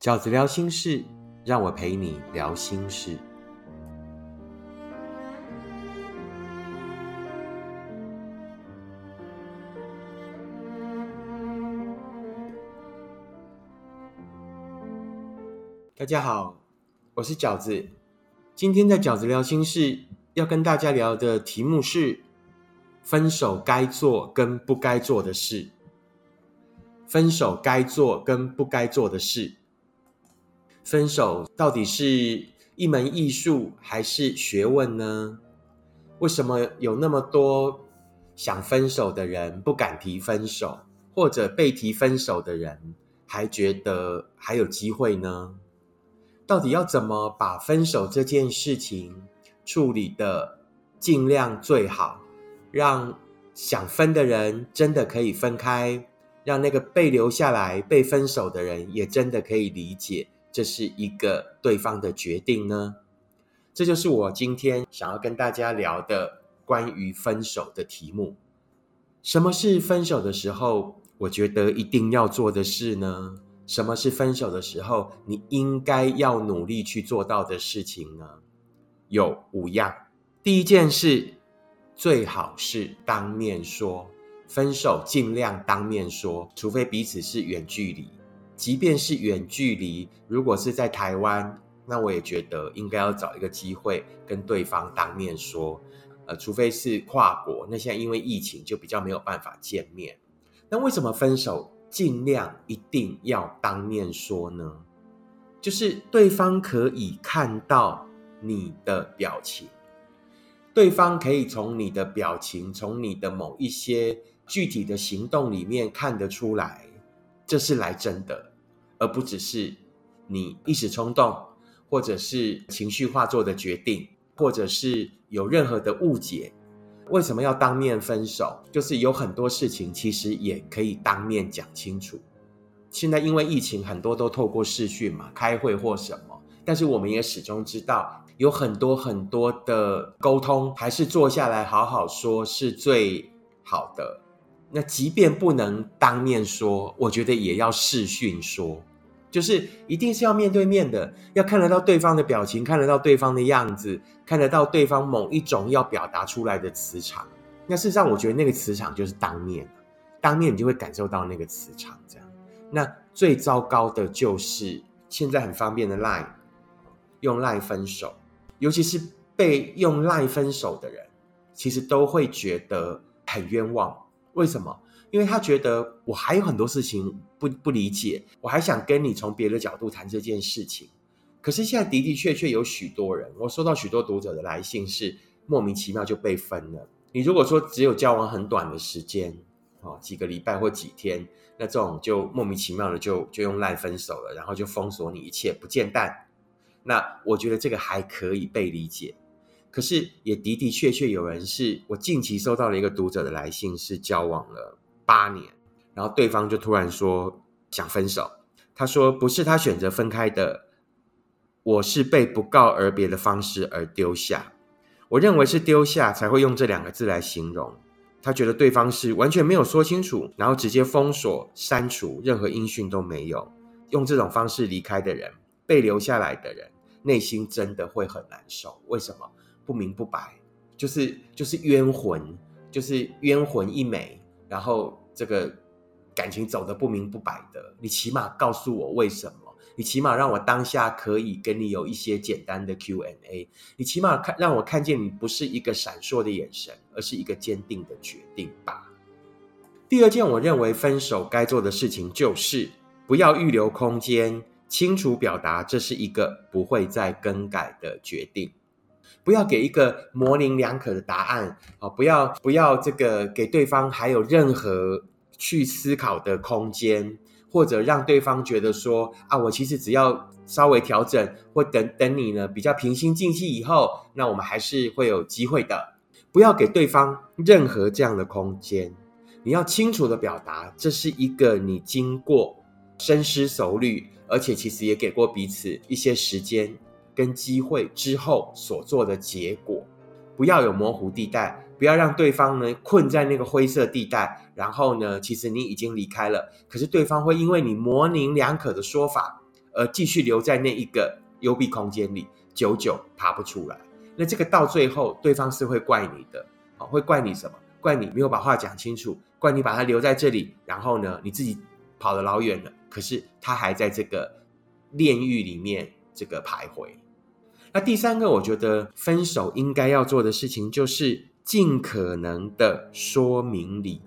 饺子聊心事，让我陪你聊心事。大家好，我是饺子。今天在饺子聊心事，要跟大家聊的题目是：分手该做跟不该做的事。分手该做跟不该做的事。分手到底是一门艺术还是学问呢？为什么有那么多想分手的人不敢提分手，或者被提分手的人还觉得还有机会呢？到底要怎么把分手这件事情处理的尽量最好，让想分的人真的可以分开，让那个被留下来被分手的人也真的可以理解这是一个对方的决定呢？这就是我今天想要跟大家聊的关于分手的题目。什么是分手的时候我觉得一定要做的事呢？什么是分手的时候你应该要努力去做到的事情呢？有五样。第一件事，最好是当面说分手，尽量当面说，除非彼此是远距离。即便是远距离，如果是在台湾，那我也觉得应该要找一个机会跟对方当面说。呃，除非是跨国，那现在因为疫情就比较没有办法见面。那为什么分手？尽量一定要当面说呢，就是对方可以看到你的表情，对方可以从你的表情，从你的某一些具体的行动里面看得出来，这是来真的，而不只是你一时冲动，或者是情绪化做的决定，或者是有任何的误解。为什么要当面分手？就是有很多事情其实也可以当面讲清楚。现在因为疫情，很多都透过视讯嘛，开会或什么。但是我们也始终知道，有很多很多的沟通，还是坐下来好好说是最好的。那即便不能当面说，我觉得也要视讯说。就是一定是要面对面的，要看得到对方的表情，看得到对方的样子，看得到对方某一种要表达出来的磁场。那事实上，我觉得那个磁场就是当面，当面你就会感受到那个磁场。这样，那最糟糕的就是现在很方便的 Line，用 Line 分手，尤其是被用 Line 分手的人，其实都会觉得很冤枉。为什么？因为他觉得我还有很多事情不不理解，我还想跟你从别的角度谈这件事情。可是现在的的确确有许多人，我收到许多读者的来信是莫名其妙就被分了。你如果说只有交往很短的时间，哦，几个礼拜或几天，那这种就莫名其妙的就就用赖分手了，然后就封锁你一切不见淡。那我觉得这个还可以被理解。可是也的的确确有人是我近期收到了一个读者的来信，是交往了。八年，然后对方就突然说想分手。他说不是他选择分开的，我是被不告而别的方式而丢下。我认为是丢下才会用这两个字来形容。他觉得对方是完全没有说清楚，然后直接封锁、删除，任何音讯都没有。用这种方式离开的人，被留下来的人，内心真的会很难受。为什么？不明不白，就是就是冤魂，就是冤魂一枚，然后。这个感情走的不明不白的，你起码告诉我为什么？你起码让我当下可以跟你有一些简单的 Q&A。你起码看让我看见你不是一个闪烁的眼神，而是一个坚定的决定吧。第二件我认为分手该做的事情就是不要预留空间，清楚表达这是一个不会再更改的决定。不要给一个模棱两可的答案啊！不要不要这个给对方还有任何去思考的空间，或者让对方觉得说啊，我其实只要稍微调整，或等等你呢比较平心静气以后，那我们还是会有机会的。不要给对方任何这样的空间，你要清楚的表达，这是一个你经过深思熟虑，而且其实也给过彼此一些时间。跟机会之后所做的结果，不要有模糊地带，不要让对方呢困在那个灰色地带。然后呢，其实你已经离开了，可是对方会因为你模棱两可的说法而继续留在那一个幽闭空间里，久久爬不出来。那这个到最后，对方是会怪你的，哦，会怪你什么？怪你没有把话讲清楚，怪你把他留在这里，然后呢，你自己跑得老远了。可是他还在这个炼狱里面这个徘徊。那第三个，我觉得分手应该要做的事情，就是尽可能的说明理。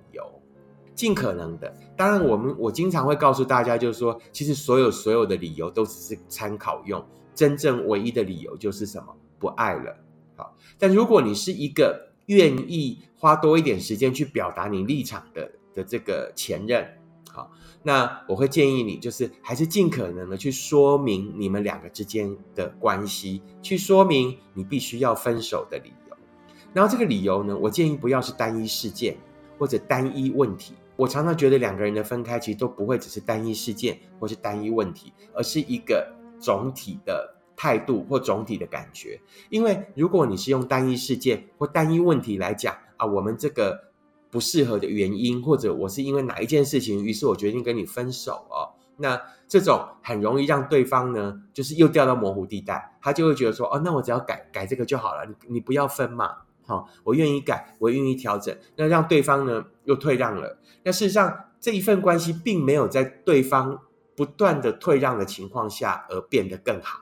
尽可能的，当然，我们我经常会告诉大家，就是说，其实所有所有的理由都只是参考用，真正唯一的理由就是什么？不爱了。好，但如果你是一个愿意花多一点时间去表达你立场的的这个前任，好，那我会建议你，就是还是尽可能的去说明你们两个之间的关系，去说明你必须要分手的理由。然后这个理由呢，我建议不要是单一事件或者单一问题。我常常觉得两个人的分开其实都不会只是单一事件或是单一问题，而是一个总体的态度或总体的感觉。因为如果你是用单一事件或单一问题来讲啊，我们这个不适合的原因，或者我是因为哪一件事情，于是我决定跟你分手哦，那这种很容易让对方呢，就是又掉到模糊地带，他就会觉得说，哦，那我只要改改这个就好了，你你不要分嘛。好，我愿意改，我愿意调整，那让对方呢又退让了。那事实上，这一份关系并没有在对方不断的退让的情况下而变得更好。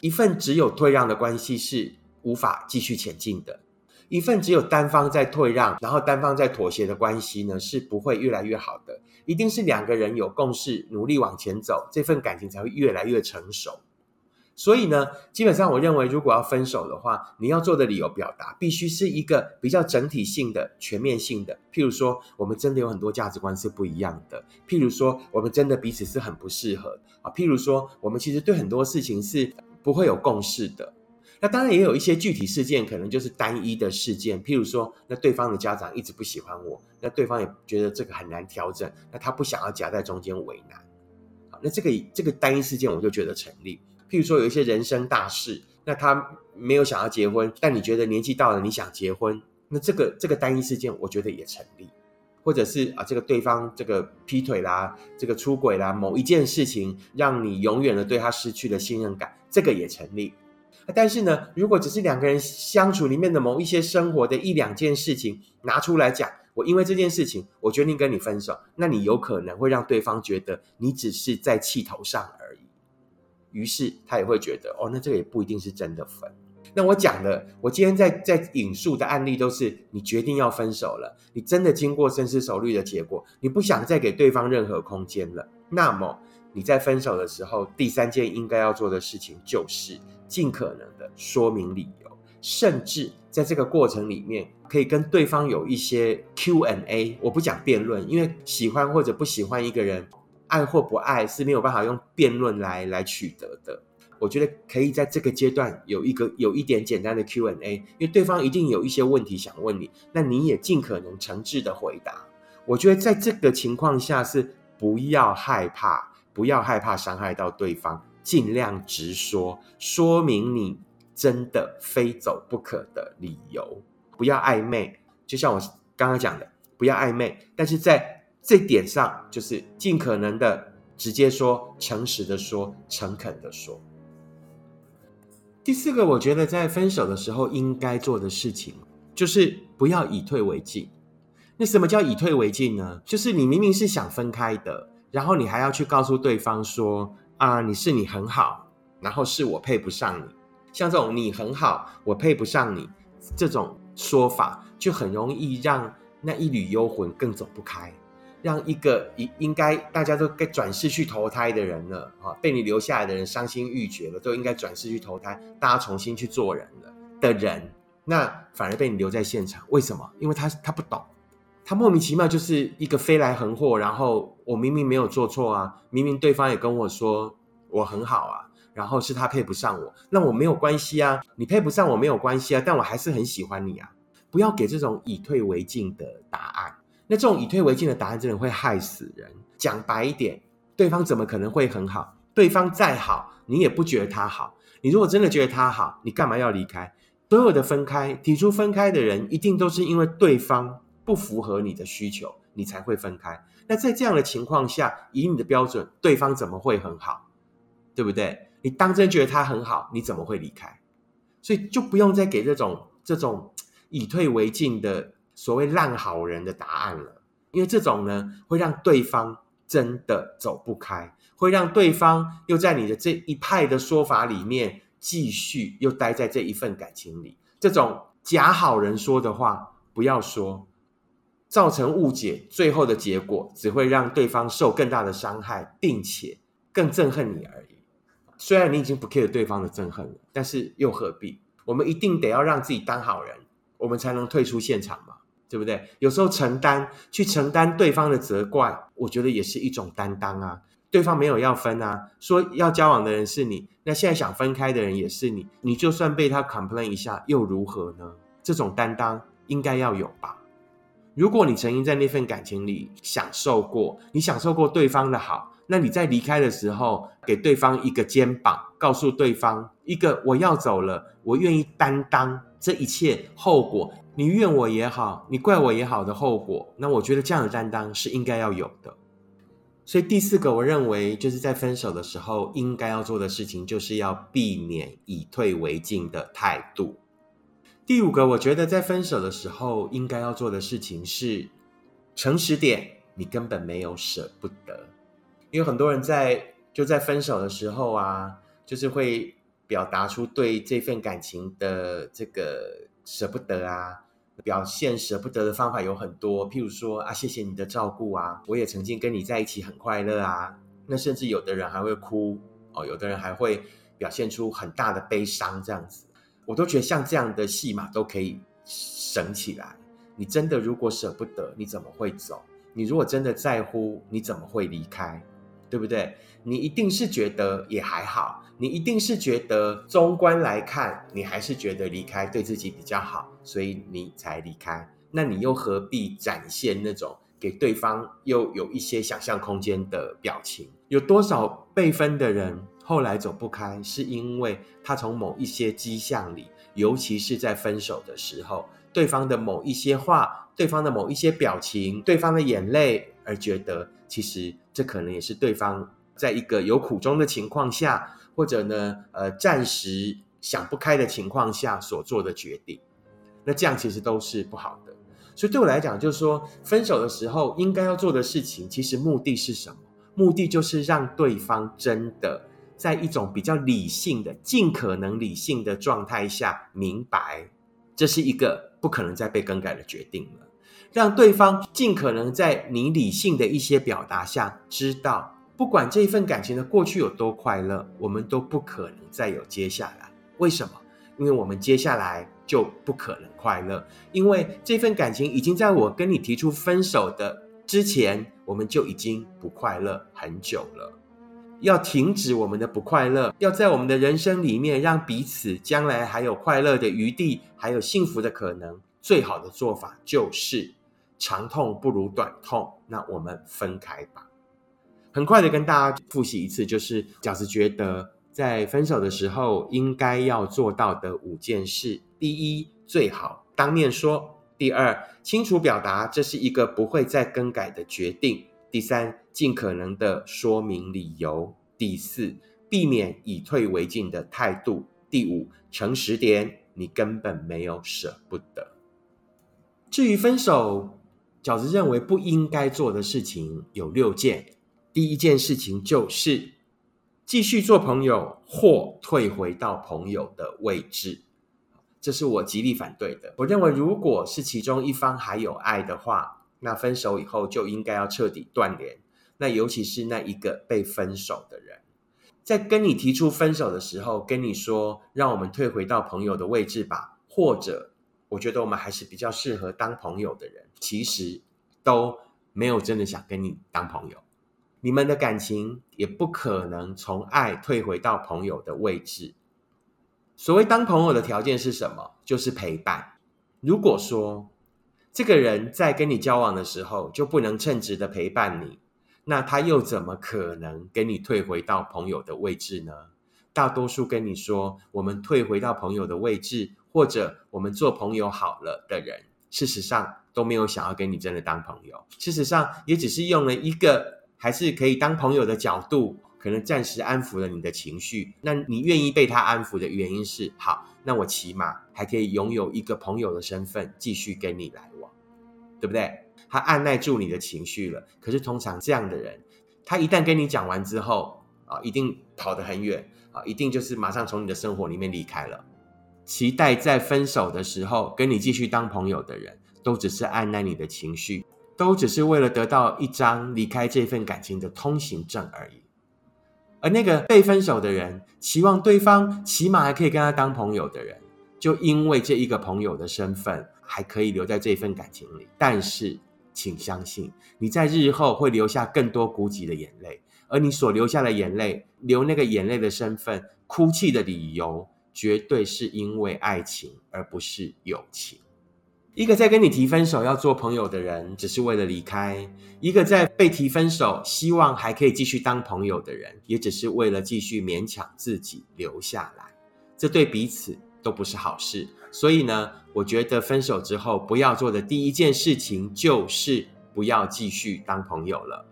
一份只有退让的关系是无法继续前进的。一份只有单方在退让，然后单方在妥协的关系呢，是不会越来越好的。一定是两个人有共识，努力往前走，这份感情才会越来越成熟。所以呢，基本上我认为，如果要分手的话，你要做的理由表达必须是一个比较整体性的、全面性的。譬如说，我们真的有很多价值观是不一样的；譬如说，我们真的彼此是很不适合啊；譬如说，我们其实对很多事情是不会有共识的。那当然也有一些具体事件，可能就是单一的事件。譬如说，那对方的家长一直不喜欢我，那对方也觉得这个很难调整，那他不想要夹在中间为难。好，那这个这个单一事件，我就觉得成立。譬如说有一些人生大事，那他没有想要结婚，但你觉得年纪到了你想结婚，那这个这个单一事件我觉得也成立，或者是啊这个对方这个劈腿啦，这个出轨啦，某一件事情让你永远的对他失去了信任感，这个也成立。但是呢，如果只是两个人相处里面的某一些生活的一两件事情拿出来讲，我因为这件事情我决定跟你分手，那你有可能会让对方觉得你只是在气头上。于是他也会觉得，哦，那这个也不一定是真的分。那我讲的，我今天在在引述的案例都是你决定要分手了，你真的经过深思熟虑的结果，你不想再给对方任何空间了。那么你在分手的时候，第三件应该要做的事情就是尽可能的说明理由，甚至在这个过程里面可以跟对方有一些 Q&A。我不讲辩论，因为喜欢或者不喜欢一个人。爱或不爱是没有办法用辩论来来取得的。我觉得可以在这个阶段有一个有一点简单的 Q&A，因为对方一定有一些问题想问你，那你也尽可能诚挚的回答。我觉得在这个情况下是不要害怕，不要害怕伤害到对方，尽量直说，说明你真的非走不可的理由，不要暧昧。就像我刚刚讲的，不要暧昧，但是在。这点上就是尽可能的直接说、诚实的说、诚恳的说。第四个，我觉得在分手的时候应该做的事情，就是不要以退为进。那什么叫以退为进呢？就是你明明是想分开的，然后你还要去告诉对方说：“啊，你是你很好，然后是我配不上你。”像这种“你很好，我配不上你”这种说法，就很容易让那一缕幽魂更走不开。让一个应应该大家都该转世去投胎的人了啊，被你留下来的人伤心欲绝了，都应该转世去投胎，大家重新去做人了的人，那反而被你留在现场，为什么？因为他他不懂，他莫名其妙就是一个飞来横祸，然后我明明没有做错啊，明明对方也跟我说我很好啊，然后是他配不上我，那我没有关系啊，你配不上我没有关系啊，但我还是很喜欢你啊，不要给这种以退为进的答案。那这种以退为进的答案，真的会害死人。讲白一点，对方怎么可能会很好？对方再好，你也不觉得他好。你如果真的觉得他好，你干嘛要离开？所有的分开，提出分开的人，一定都是因为对方不符合你的需求，你才会分开。那在这样的情况下，以你的标准，对方怎么会很好？对不对？你当真觉得他很好，你怎么会离开？所以就不用再给这种这种以退为进的所谓烂好人的答案了，因为这种呢会让对方真的走不开，会让对方又在你的这一派的说法里面继续又待在这一份感情里。这种假好人说的话不要说，造成误解，最后的结果只会让对方受更大的伤害，并且更憎恨你而已。虽然你已经不 care 对方的憎恨了，但是又何必？我们一定得要让自己当好人，我们才能退出现场嘛，对不对？有时候承担去承担对方的责怪，我觉得也是一种担当啊。对方没有要分啊，说要交往的人是你，那现在想分开的人也是你，你就算被他 complain 一下又如何呢？这种担当应该要有吧？如果你曾经在那份感情里享受过，你享受过对方的好。那你在离开的时候，给对方一个肩膀，告诉对方一个我要走了，我愿意担当这一切后果。你怨我也好，你怪我也好的后果，那我觉得这样的担当是应该要有的。所以第四个，我认为就是在分手的时候应该要做的事情，就是要避免以退为进的态度。第五个，我觉得在分手的时候应该要做的事情是诚实点，你根本没有舍不得。因为很多人在就在分手的时候啊，就是会表达出对这份感情的这个舍不得啊，表现舍不得的方法有很多，譬如说啊，谢谢你的照顾啊，我也曾经跟你在一起很快乐啊，那甚至有的人还会哭哦，有的人还会表现出很大的悲伤，这样子，我都觉得像这样的戏码都可以省起来。你真的如果舍不得，你怎么会走？你如果真的在乎，你怎么会离开？对不对？你一定是觉得也还好，你一定是觉得中观来看，你还是觉得离开对自己比较好，所以你才离开。那你又何必展现那种给对方又有一些想象空间的表情？有多少被分的人后来走不开，是因为他从某一些迹象里，尤其是在分手的时候，对方的某一些话，对方的某一些表情，对方的眼泪，而觉得。其实这可能也是对方在一个有苦衷的情况下，或者呢，呃，暂时想不开的情况下所做的决定。那这样其实都是不好的。所以对我来讲，就是说，分手的时候应该要做的事情，其实目的是什么？目的就是让对方真的在一种比较理性的、尽可能理性的状态下，明白这是一个不可能再被更改的决定了。让对方尽可能在你理性的一些表达下，知道不管这一份感情的过去有多快乐，我们都不可能再有接下来。为什么？因为我们接下来就不可能快乐，因为这份感情已经在我跟你提出分手的之前，我们就已经不快乐很久了。要停止我们的不快乐，要在我们的人生里面让彼此将来还有快乐的余地，还有幸福的可能。最好的做法就是。长痛不如短痛，那我们分开吧。很快的跟大家复习一次，就是饺子觉得在分手的时候应该要做到的五件事：第一，最好当面说；第二，清楚表达这是一个不会再更改的决定；第三，尽可能的说明理由；第四，避免以退为进的态度；第五，诚实点，你根本没有舍不得。至于分手。饺子认为不应该做的事情有六件。第一件事情就是继续做朋友或退回到朋友的位置，这是我极力反对的。我认为，如果是其中一方还有爱的话，那分手以后就应该要彻底断联。那尤其是那一个被分手的人，在跟你提出分手的时候，跟你说让我们退回到朋友的位置吧，或者。我觉得我们还是比较适合当朋友的人，其实都没有真的想跟你当朋友。你们的感情也不可能从爱退回到朋友的位置。所谓当朋友的条件是什么？就是陪伴。如果说这个人在跟你交往的时候就不能称职的陪伴你，那他又怎么可能跟你退回到朋友的位置呢？大多数跟你说我们退回到朋友的位置。或者我们做朋友好了的人，事实上都没有想要跟你真的当朋友。事实上，也只是用了一个还是可以当朋友的角度，可能暂时安抚了你的情绪。那你愿意被他安抚的原因是，好，那我起码还可以拥有一个朋友的身份，继续跟你来往，对不对？他按耐住你的情绪了。可是通常这样的人，他一旦跟你讲完之后啊，一定跑得很远啊，一定就是马上从你的生活里面离开了。期待在分手的时候跟你继续当朋友的人，都只是按耐你的情绪，都只是为了得到一张离开这份感情的通行证而已。而那个被分手的人，期望对方起码还可以跟他当朋友的人，就因为这一个朋友的身份，还可以留在这份感情里。但是，请相信，你在日后会留下更多孤寂的眼泪，而你所留下的眼泪，流那个眼泪的身份，哭泣的理由。绝对是因为爱情，而不是友情。一个在跟你提分手要做朋友的人，只是为了离开；一个在被提分手，希望还可以继续当朋友的人，也只是为了继续勉强自己留下来。这对彼此都不是好事。所以呢，我觉得分手之后不要做的第一件事情，就是不要继续当朋友了。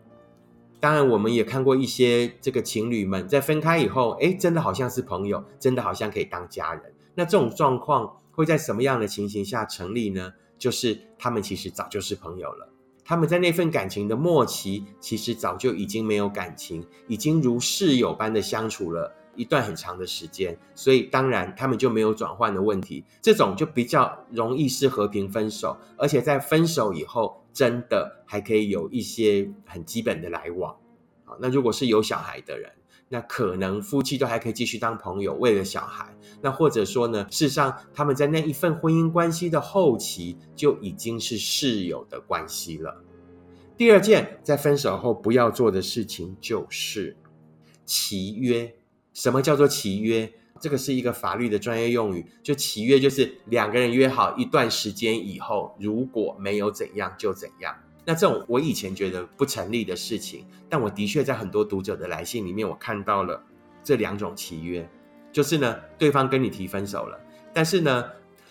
当然，我们也看过一些这个情侣们在分开以后，哎，真的好像是朋友，真的好像可以当家人。那这种状况会在什么样的情形下成立呢？就是他们其实早就是朋友了，他们在那份感情的末期，其实早就已经没有感情，已经如室友般的相处了一段很长的时间，所以当然他们就没有转换的问题。这种就比较容易是和平分手，而且在分手以后。真的还可以有一些很基本的来往啊。那如果是有小孩的人，那可能夫妻都还可以继续当朋友，为了小孩。那或者说呢，事实上他们在那一份婚姻关系的后期就已经是室友的关系了。第二件在分手后不要做的事情就是契约。什么叫做契约？这个是一个法律的专业用语，就契约就是两个人约好一段时间以后，如果没有怎样就怎样。那这种我以前觉得不成立的事情，但我的确在很多读者的来信里面，我看到了这两种契约，就是呢，对方跟你提分手了，但是呢，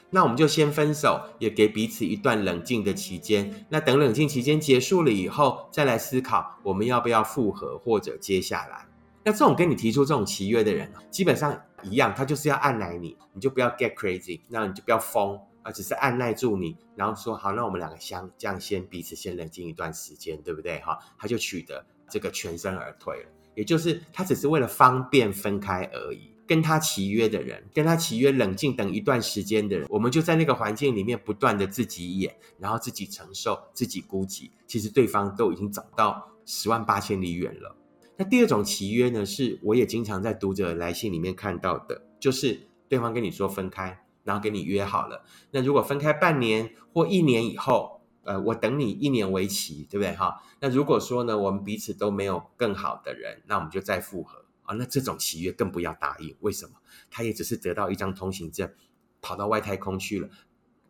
那我们就先分手，也给彼此一段冷静的期间。那等冷静期间结束了以后，再来思考我们要不要复合或者接下来。那这种跟你提出这种契约的人，基本上一样，他就是要按耐你，你就不要 get crazy，那你就不要疯啊，只是按耐住你，然后说好，那我们两个相这样先彼此先冷静一段时间，对不对？哈，他就取得这个全身而退了，也就是他只是为了方便分开而已。跟他契约的人，跟他契约冷静等一段时间的人，我们就在那个环境里面不断的自己演，然后自己承受，自己估计，其实对方都已经走到十万八千里远了。那第二种契约呢，是我也经常在读者来信里面看到的，就是对方跟你说分开，然后跟你约好了。那如果分开半年或一年以后，呃，我等你一年为期，对不对？哈。那如果说呢，我们彼此都没有更好的人，那我们就再复合啊。那这种契约更不要答应。为什么？他也只是得到一张通行证，跑到外太空去了。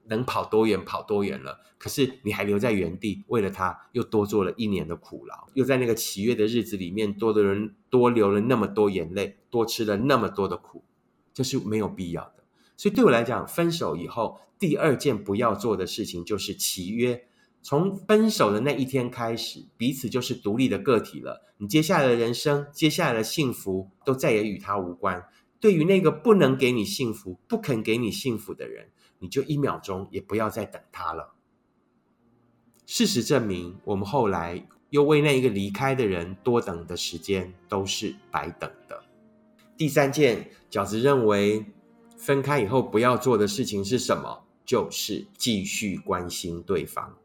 能跑多远跑多远了，可是你还留在原地，为了他又多做了一年的苦劳，又在那个喜悦的日子里面多的人多流了那么多眼泪，多吃了那么多的苦，这是没有必要的。所以对我来讲，分手以后第二件不要做的事情就是契约。从分手的那一天开始，彼此就是独立的个体了。你接下来的人生，接下来的幸福，都再也与他无关。对于那个不能给你幸福、不肯给你幸福的人。你就一秒钟也不要再等他了。事实证明，我们后来又为那一个离开的人多等的时间都是白等的。第三件，饺子认为分开以后不要做的事情是什么？就是继续关心对方。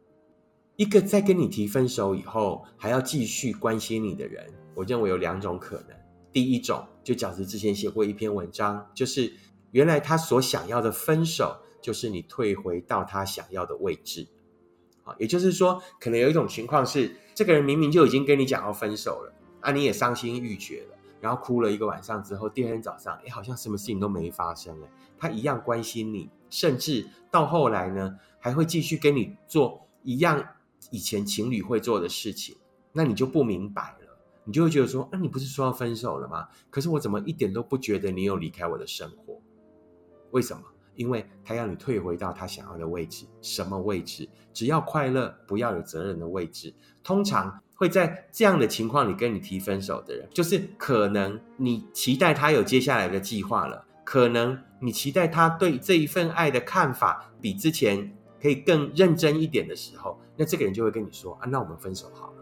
一个在跟你提分手以后还要继续关心你的人，我认为有两种可能。第一种，就饺子之前写过一篇文章，就是原来他所想要的分手。就是你退回到他想要的位置，啊，也就是说，可能有一种情况是，这个人明明就已经跟你讲要分手了，啊，你也伤心欲绝了，然后哭了一个晚上之后，第二天早上，哎，好像什么事情都没发生哎，他一样关心你，甚至到后来呢，还会继续跟你做一样以前情侣会做的事情，那你就不明白了，你就会觉得说，那你不是说要分手了吗？可是我怎么一点都不觉得你有离开我的生活？为什么？因为他要你退回到他想要的位置。什么位置？只要快乐，不要有责任的位置。通常会在这样的情况里跟你提分手的人，就是可能你期待他有接下来的计划了，可能你期待他对这一份爱的看法比之前可以更认真一点的时候，那这个人就会跟你说啊，那我们分手好了。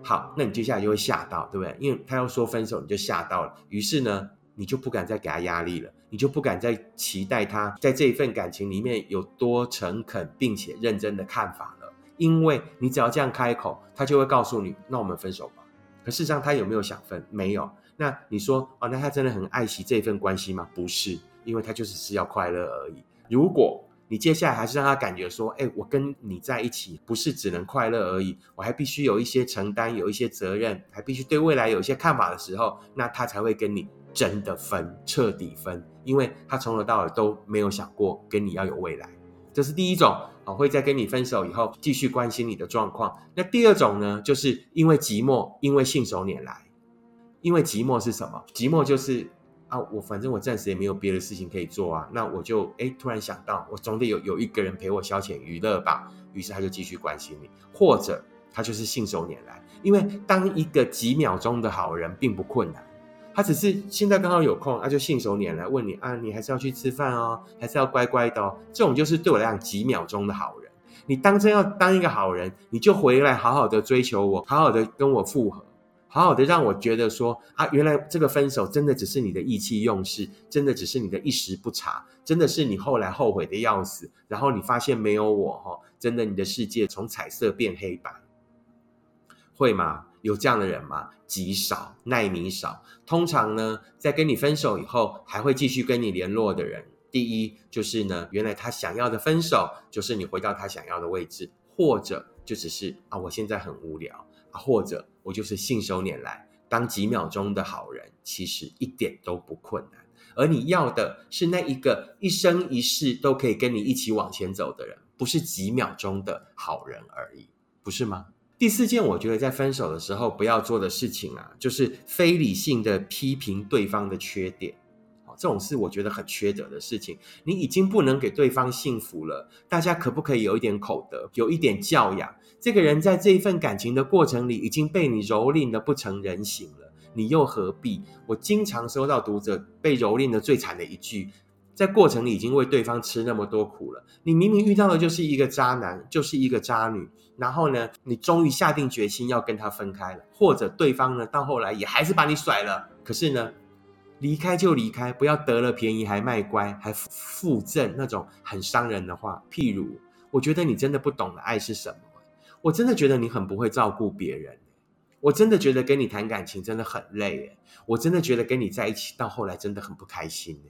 好，那你接下来就会吓到，对不对？因为他要说分手，你就吓到了。于是呢，你就不敢再给他压力了，你就不敢再期待他在这一份感情里面有多诚恳并且认真的看法了。因为你只要这样开口，他就会告诉你，那我们分手吧。可事实上，他有没有想分？没有。那你说，哦，那他真的很爱惜这份关系吗？不是，因为他就只是要快乐而已。如果你接下来还是让他感觉说，哎，我跟你在一起不是只能快乐而已，我还必须有一些承担，有一些责任，还必须对未来有一些看法的时候，那他才会跟你真的分，彻底分，因为他从头到尾都没有想过跟你要有未来。这是第一种，啊，会在跟你分手以后继续关心你的状况。那第二种呢，就是因为寂寞，因为信手拈来，因为寂寞是什么？寂寞就是。啊，我反正我暂时也没有别的事情可以做啊，那我就哎突然想到，我总得有有一个人陪我消遣娱乐吧。于是他就继续关心你，或者他就是信手拈来。因为当一个几秒钟的好人并不困难，他只是现在刚好有空，他就信手拈来问你啊，你还是要去吃饭哦，还是要乖乖的哦。这种就是对我来讲几秒钟的好人。你当真要当一个好人，你就回来好好的追求我，好好的跟我复合。好好的让我觉得说啊，原来这个分手真的只是你的意气用事，真的只是你的一时不察，真的是你后来后悔的要死，然后你发现没有我哈，真的你的世界从彩色变黑白，会吗？有这样的人吗？极少，耐米少。通常呢，在跟你分手以后，还会继续跟你联络的人，第一就是呢，原来他想要的分手就是你回到他想要的位置，或者就只是啊，我现在很无聊啊。或者我就是信手拈来，当几秒钟的好人，其实一点都不困难。而你要的是那一个一生一世都可以跟你一起往前走的人，不是几秒钟的好人而已，不是吗？第四件，我觉得在分手的时候不要做的事情啊，就是非理性的批评对方的缺点。这种是我觉得很缺德的事情。你已经不能给对方幸福了，大家可不可以有一点口德，有一点教养？这个人在这一份感情的过程里，已经被你蹂躏的不成人形了，你又何必？我经常收到读者被蹂躏的最惨的一句，在过程里已经为对方吃那么多苦了，你明明遇到的就是一个渣男，就是一个渣女，然后呢，你终于下定决心要跟他分开了，或者对方呢，到后来也还是把你甩了，可是呢？离开就离开，不要得了便宜还卖乖，还附赠那种很伤人的话。譬如，我觉得你真的不懂得爱是什么，我真的觉得你很不会照顾别人，我真的觉得跟你谈感情真的很累，我真的觉得跟你在一起到后来真的很不开心，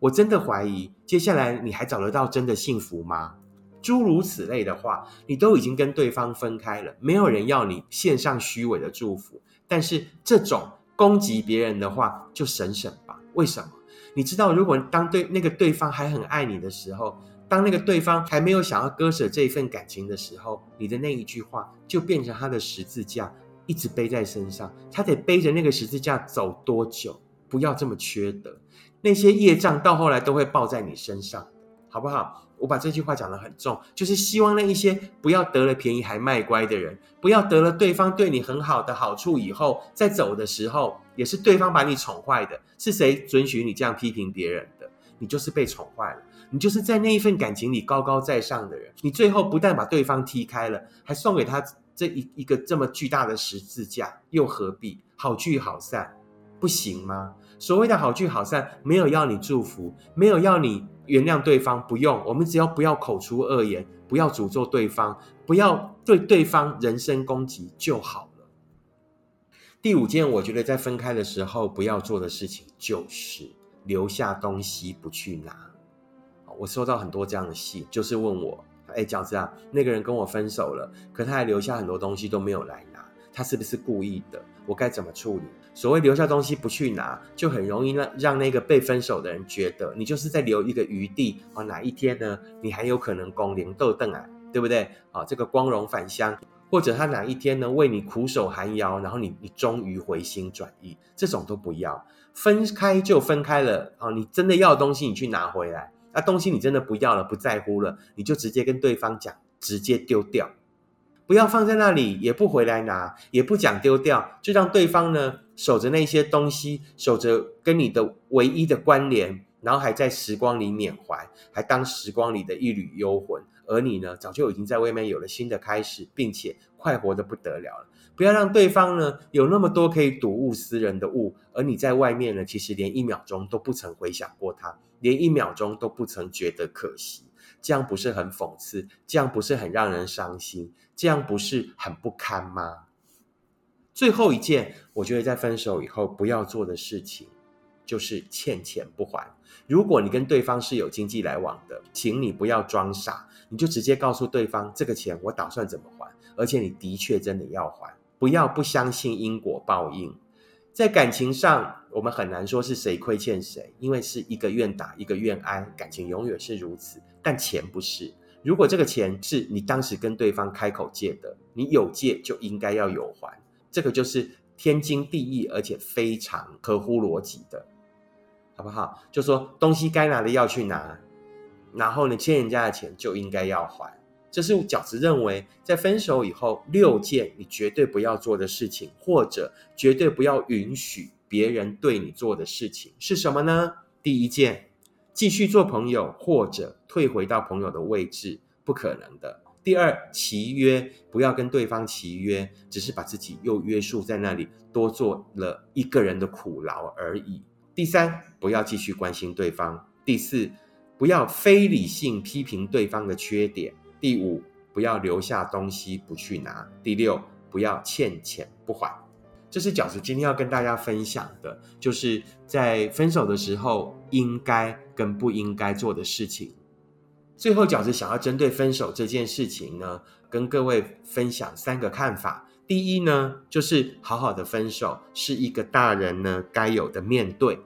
我真的怀疑接下来你还找得到真的幸福吗？诸如此类的话，你都已经跟对方分开了，没有人要你献上虚伪的祝福，但是这种。攻击别人的话，就省省吧。为什么？你知道，如果当对那个对方还很爱你的时候，当那个对方还没有想要割舍这一份感情的时候，你的那一句话就变成他的十字架，一直背在身上。他得背着那个十字架走多久？不要这么缺德，那些业障到后来都会报在你身上，好不好？我把这句话讲得很重，就是希望那一些不要得了便宜还卖乖的人，不要得了对方对你很好的好处以后，在走的时候也是对方把你宠坏的。是谁准许你这样批评别人的？你就是被宠坏了，你就是在那一份感情里高高在上的人。你最后不但把对方踢开了，还送给他这一一个这么巨大的十字架，又何必好聚好散，不行吗？所谓的好聚好散，没有要你祝福，没有要你。原谅对方不用，我们只要不要口出恶言，不要诅咒对方，不要对对方人身攻击就好了。第五件，我觉得在分开的时候不要做的事情，就是留下东西不去拿。我收到很多这样的信，就是问我：哎，饺子啊，那个人跟我分手了，可他还留下很多东西都没有来拿，他是不是故意的？我该怎么处理？所谓留下东西不去拿，就很容易让让那个被分手的人觉得你就是在留一个余地啊，哪一天呢，你还有可能光灵豆邓啊，对不对？啊，这个光荣返乡，或者他哪一天呢为你苦守寒窑，然后你你终于回心转意，这种都不要，分开就分开了啊，你真的要东西你去拿回来。那东西你真的不要了，不在乎了，你就直接跟对方讲，直接丢掉，不要放在那里，也不回来拿，也不讲丢掉，就让对方呢守着那些东西，守着跟你的唯一的关联，然后还在时光里缅怀，还当时光里的一缕幽魂。而你呢，早就已经在外面有了新的开始，并且快活的不得了了。不要让对方呢有那么多可以睹物思人的物，而你在外面呢，其实连一秒钟都不曾回想过他，连一秒钟都不曾觉得可惜。这样不是很讽刺？这样不是很让人伤心？这样不是很不堪吗？最后一件，我觉得在分手以后不要做的事情，就是欠钱不还。如果你跟对方是有经济来往的，请你不要装傻，你就直接告诉对方这个钱我打算怎么还，而且你的确真的要还，不要不相信因果报应。在感情上，我们很难说是谁亏欠谁，因为是一个愿打一个愿挨，感情永远是如此。但钱不是，如果这个钱是你当时跟对方开口借的，你有借就应该要有还，这个就是天经地义，而且非常合乎逻辑的。好不好？就说东西该拿的要去拿，然后你，欠人家的钱就应该要还。这是饺子认为，在分手以后六件你绝对不要做的事情，或者绝对不要允许别人对你做的事情是什么呢？第一件，继续做朋友或者退回到朋友的位置，不可能的。第二，契约不要跟对方契约，只是把自己又约束在那里，多做了一个人的苦劳而已。第三，不要继续关心对方；第四，不要非理性批评对方的缺点；第五，不要留下东西不去拿；第六，不要欠钱不还。这是饺子今天要跟大家分享的，就是在分手的时候应该跟不应该做的事情。最后，饺子想要针对分手这件事情呢，跟各位分享三个看法。第一呢，就是好好的分手是一个大人呢该有的面对。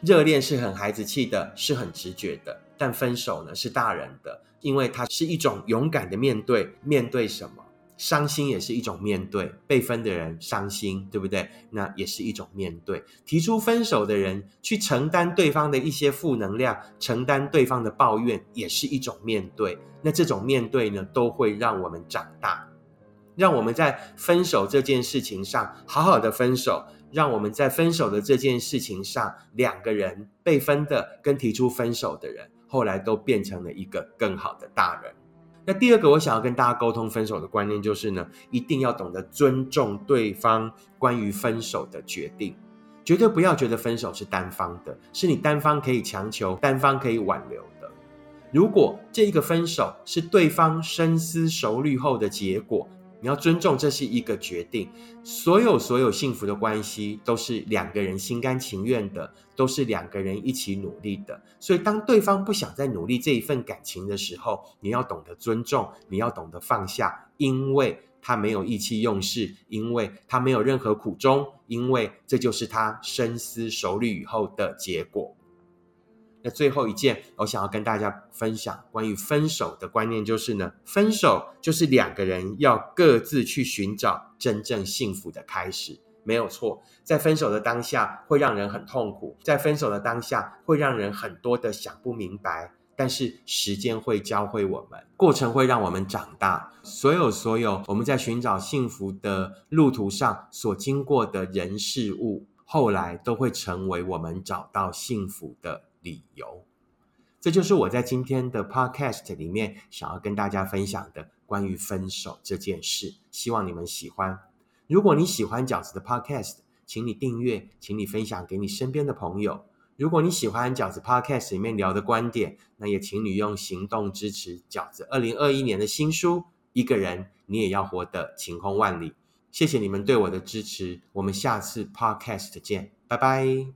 热恋是很孩子气的，是很直觉的，但分手呢是大人的，因为它是一种勇敢的面对。面对什么？伤心也是一种面对，被分的人伤心，对不对？那也是一种面对。提出分手的人去承担对方的一些负能量，承担对方的抱怨，也是一种面对。那这种面对呢，都会让我们长大。让我们在分手这件事情上好好的分手，让我们在分手的这件事情上，两个人被分的跟提出分手的人，后来都变成了一个更好的大人。那第二个，我想要跟大家沟通分手的观念就是呢，一定要懂得尊重对方关于分手的决定，绝对不要觉得分手是单方的，是你单方可以强求、单方可以挽留的。如果这一个分手是对方深思熟虑后的结果。你要尊重，这是一个决定。所有所有幸福的关系都是两个人心甘情愿的，都是两个人一起努力的。所以，当对方不想再努力这一份感情的时候，你要懂得尊重，你要懂得放下，因为他没有意气用事，因为他没有任何苦衷，因为这就是他深思熟虑以后的结果。那最后一件，我想要跟大家分享关于分手的观念，就是呢，分手就是两个人要各自去寻找真正幸福的开始，没有错。在分手的当下会让人很痛苦，在分手的当下会让人很多的想不明白，但是时间会教会我们，过程会让我们长大。所有所有我们在寻找幸福的路途上所经过的人事物，后来都会成为我们找到幸福的。理由，这就是我在今天的 podcast 里面想要跟大家分享的关于分手这件事。希望你们喜欢。如果你喜欢饺子的 podcast，请你订阅，请你分享给你身边的朋友。如果你喜欢饺子 podcast 里面聊的观点，那也请你用行动支持饺子二零二一年的新书《一个人你也要活得晴空万里》。谢谢你们对我的支持，我们下次 podcast 见，拜拜。